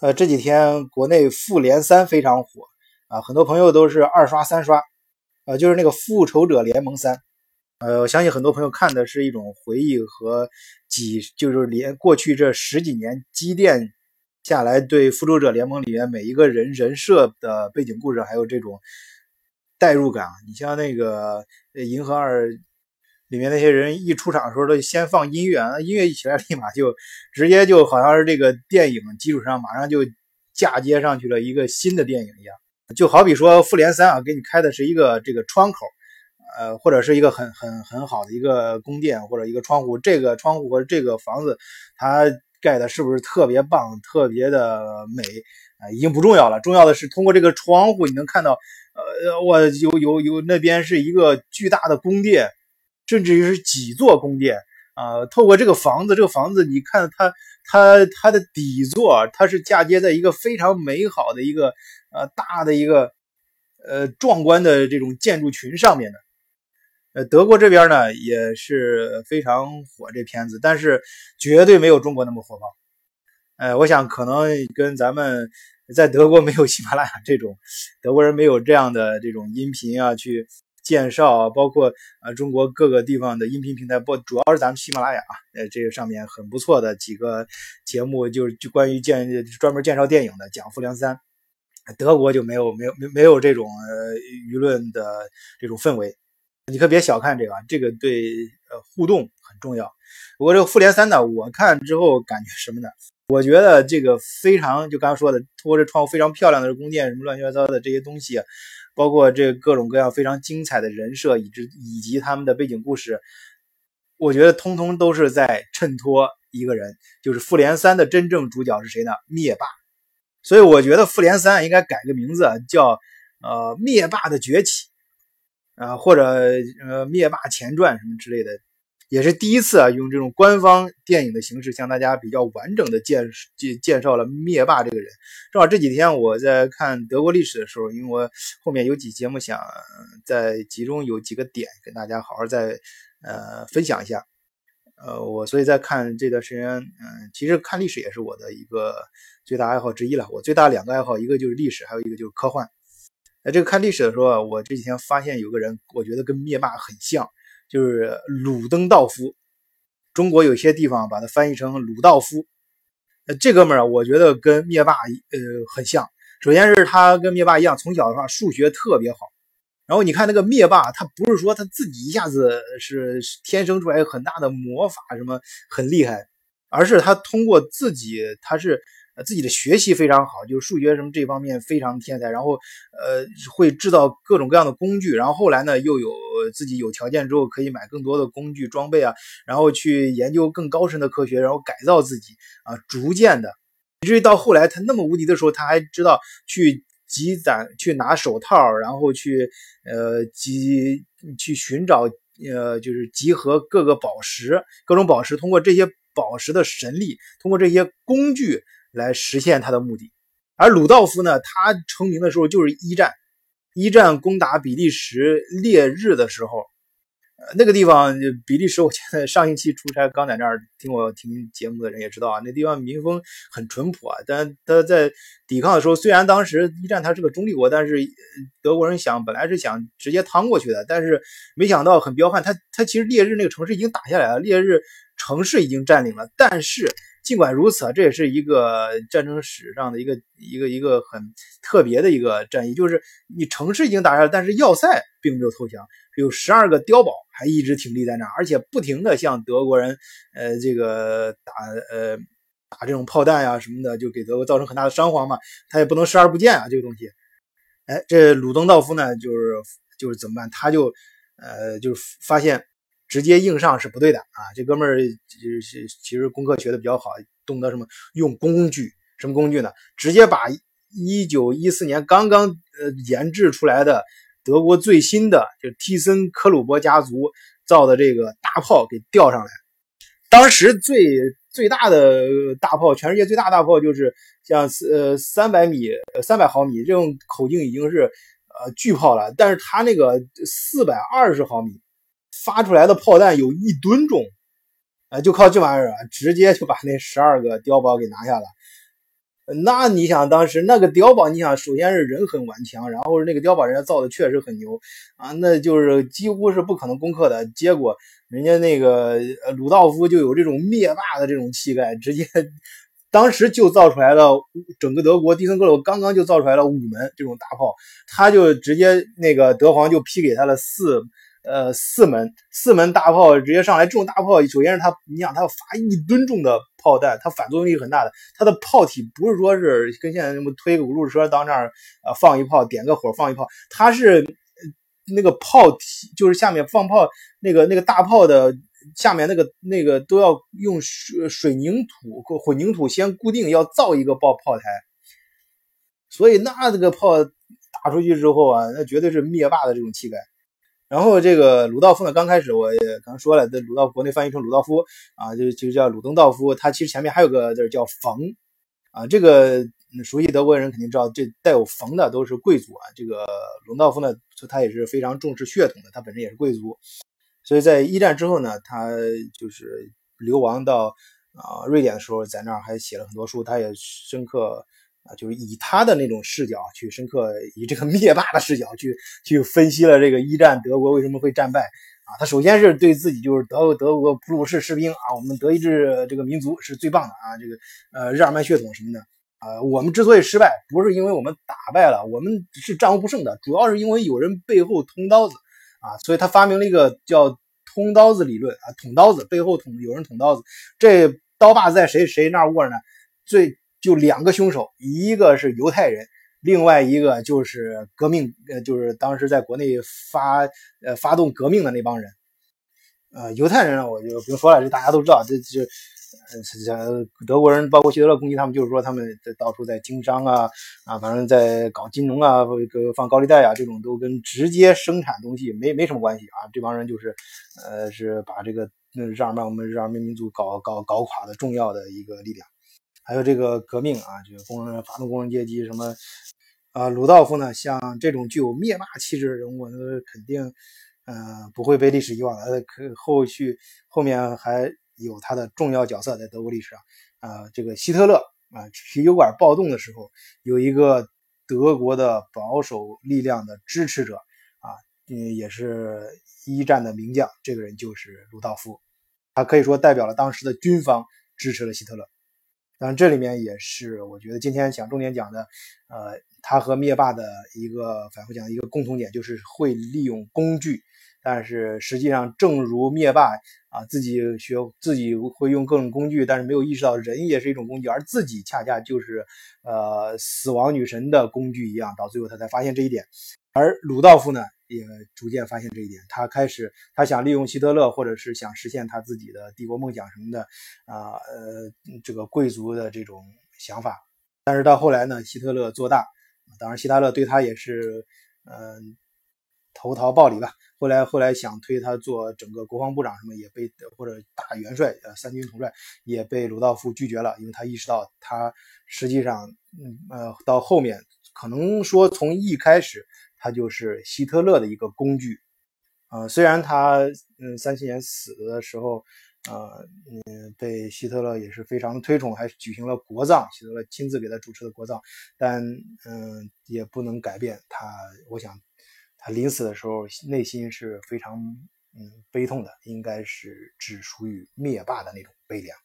呃，这几天国内《复联三》非常火啊，很多朋友都是二刷三刷，呃，就是那个《复仇者联盟三》，呃，我相信很多朋友看的是一种回忆和几，就是连过去这十几年积淀下来对《复仇者联盟》里面每一个人人设的背景故事，还有这种代入感。你像那个《银河二》。里面那些人一出场的时候，都先放音乐，音乐一起来，立马就直接就好像是这个电影基础上马上就嫁接上去了一个新的电影一样。就好比说《复联三》啊，给你开的是一个这个窗口，呃，或者是一个很很很好的一个宫殿或者一个窗户，这个窗户和这个房子它盖的是不是特别棒、特别的美啊？已经不重要了，重要的是通过这个窗户你能看到，呃，我有有有那边是一个巨大的宫殿。甚至于是几座宫殿啊！透过这个房子，这个房子，你看它，它，它的底座，它是嫁接在一个非常美好的一个呃大的一个呃壮观的这种建筑群上面的。呃，德国这边呢也是非常火这片子，但是绝对没有中国那么火爆。呃，我想可能跟咱们在德国没有喜马拉雅这种，德国人没有这样的这种音频啊去。介绍啊，包括啊中国各个地方的音频平台，不主要是咱们喜马拉雅啊，呃这个上面很不错的几个节目，就是就关于建专门介绍电影的，讲《复联三》。德国就没有没有没没有这种呃舆论的这种氛围，你可别小看这个啊，这个对呃互动很重要。不过这个《复联三》呢，我看之后感觉什么呢？我觉得这个非常就刚刚说的，拖着窗户非常漂亮的宫殿，什么乱七八糟的这些东西。包括这各种各样非常精彩的人设，以及以及他们的背景故事，我觉得通通都是在衬托一个人，就是《复联三》的真正主角是谁呢？灭霸。所以我觉得《复联三》应该改个名字，叫呃《灭霸的崛起》啊，或者呃《灭霸前传》什么之类的。也是第一次啊，用这种官方电影的形式向大家比较完整的介介介绍了灭霸这个人。正好这几天我在看德国历史的时候，因为我后面有几节目想在集中有几个点跟大家好好再呃分享一下。呃，我所以在看这段时间，嗯，其实看历史也是我的一个最大爱好之一了。我最大两个爱好，一个就是历史，还有一个就是科幻。在这个看历史的时候啊，我这几天发现有个人，我觉得跟灭霸很像。就是鲁登道夫，中国有些地方把它翻译成鲁道夫。呃，这哥们儿，我觉得跟灭霸呃很像。首先是他跟灭霸一样，从小的话数学特别好。然后你看那个灭霸，他不是说他自己一下子是天生出来很大的魔法什么很厉害，而是他通过自己，他是。自己的学习非常好，就是数学什么这方面非常天才，然后呃会制造各种各样的工具，然后后来呢又有自己有条件之后可以买更多的工具装备啊，然后去研究更高深的科学，然后改造自己啊，逐渐的，以至于到后来他那么无敌的时候，他还知道去积攒、去拿手套，然后去呃集去寻找呃就是集合各个宝石，各种宝石，通过这些宝石的神力，通过这些工具。来实现他的目的，而鲁道夫呢，他成名的时候就是一战，一战攻打比利时烈日的时候，呃，那个地方比利时，我记得上星期出差刚在那儿听我听节目的人也知道啊，那地方民风很淳朴啊，但他在抵抗的时候，虽然当时一战他是个中立国，但是德国人想本来是想直接趟过去的，但是没想到很彪悍，他他其实烈日那个城市已经打下来了，烈日城市已经占领了，但是。尽管如此啊，这也是一个战争史上的一个一个一个很特别的一个战役，就是你城市已经打下来，但是要塞并没有投降，有十二个碉堡还一直挺立在那儿，而且不停的向德国人呃这个打呃打这种炮弹呀什么的，就给德国造成很大的伤亡嘛，他也不能视而不见啊这个东西。哎，这鲁登道夫呢，就是就是怎么办？他就呃就是发现。直接硬上是不对的啊！这哥们儿就是其实功课学的比较好，懂得什么用工具？什么工具呢？直接把一九一四年刚刚呃研制出来的德国最新的就蒂森科鲁伯家族造的这个大炮给吊上来。当时最最大的大炮，全世界最大大炮就是像呃三百米、三百毫米这种口径已经是呃巨炮了，但是它那个四百二十毫米。发出来的炮弹有一吨重，啊，就靠这玩意儿啊，直接就把那十二个碉堡给拿下了。那你想当时那个碉堡，你想首先是人很顽强，然后那个碉堡人家造的确实很牛啊，那就是几乎是不可能攻克的。结果人家那个鲁道夫就有这种灭霸的这种气概，直接当时就造出来了整个德国蒂森格鲁刚刚就造出来了五门这种大炮，他就直接那个德皇就批给他了四。呃，四门四门大炮直接上来，这种大炮首先是它，你想它要发一吨重的炮弹，它反作用力很大的。它的炮体不是说是跟现在那么推个五路车到那儿呃放一炮，点个火放一炮，它是那个炮体就是下面放炮那个那个大炮的下面那个那个都要用水水泥土混凝土先固定，要造一个爆炮台。所以那这个炮打出去之后啊，那绝对是灭霸的这种气概。然后这个鲁道夫呢，刚开始我也刚说了，这鲁道国内翻译成鲁道夫啊，就就叫鲁登道夫。他其实前面还有个字叫冯啊，这个熟悉德国人肯定知道，这带有冯的都是贵族啊。这个鲁道夫呢，他也是非常重视血统的，他本身也是贵族。所以在一战之后呢，他就是流亡到啊瑞典的时候，在那儿还写了很多书，他也深刻。啊，就是以他的那种视角去深刻，以这个灭霸的视角去去分析了这个一战德国为什么会战败啊。他首先是对自己就是德德国普鲁士士兵啊，我们德意志这个民族是最棒的啊，这个呃日耳曼血统什么的啊。我们之所以失败，不是因为我们打败了，我们是战无不胜的，主要是因为有人背后捅刀子啊。所以他发明了一个叫捅刀子理论啊，捅刀子背后捅有人捅刀子，这刀把在谁谁那儿握着呢？最。就两个凶手，一个是犹太人，另外一个就是革命，呃，就是当时在国内发呃发动革命的那帮人。呃，犹太人呢，我就不用说了，这大家都知道，这这呃，德国人包括希特勒攻击他们，就是说他们在到处在经商啊啊，反正在搞金融啊，放高利贷啊，这种都跟直接生产东西没没什么关系啊。这帮人就是呃，是把这个日耳曼我们日耳曼民族搞搞搞垮的重要的一个力量。还有这个革命啊，这个工人发动工人阶级什么啊，鲁道夫呢，像这种具有灭霸气质的人物，那肯定嗯不会被历史遗忘的。可后续后面还有他的重要角色在德国历史上啊，这个希特勒啊啤酒馆暴动的时候，有一个德国的保守力量的支持者啊，嗯也是一战的名将，这个人就是鲁道夫，他可以说代表了当时的军方支持了希特勒。当然，这里面也是我觉得今天想重点讲的，呃，他和灭霸的一个反复讲的一个共同点，就是会利用工具。但是实际上，正如灭霸啊自己学自己会用各种工具，但是没有意识到人也是一种工具，而自己恰恰就是呃死亡女神的工具一样。到最后他才发现这一点。而鲁道夫呢？也逐渐发现这一点，他开始他想利用希特勒，或者是想实现他自己的帝国梦想什么的啊，呃，这个贵族的这种想法。但是到后来呢，希特勒做大，当然希特勒对他也是嗯投桃报李吧。后来后来想推他做整个国防部长什么，也被或者大元帅呃三军统帅也被鲁道夫拒绝了，因为他意识到他实际上嗯呃到后面可能说从一开始。他就是希特勒的一个工具，呃，虽然他嗯三七年死的时候，呃嗯被希特勒也是非常推崇，还举行了国葬，希特勒亲自给他主持的国葬，但嗯也不能改变他，我想他临死的时候内心是非常嗯悲痛的，应该是只属于灭霸的那种悲凉。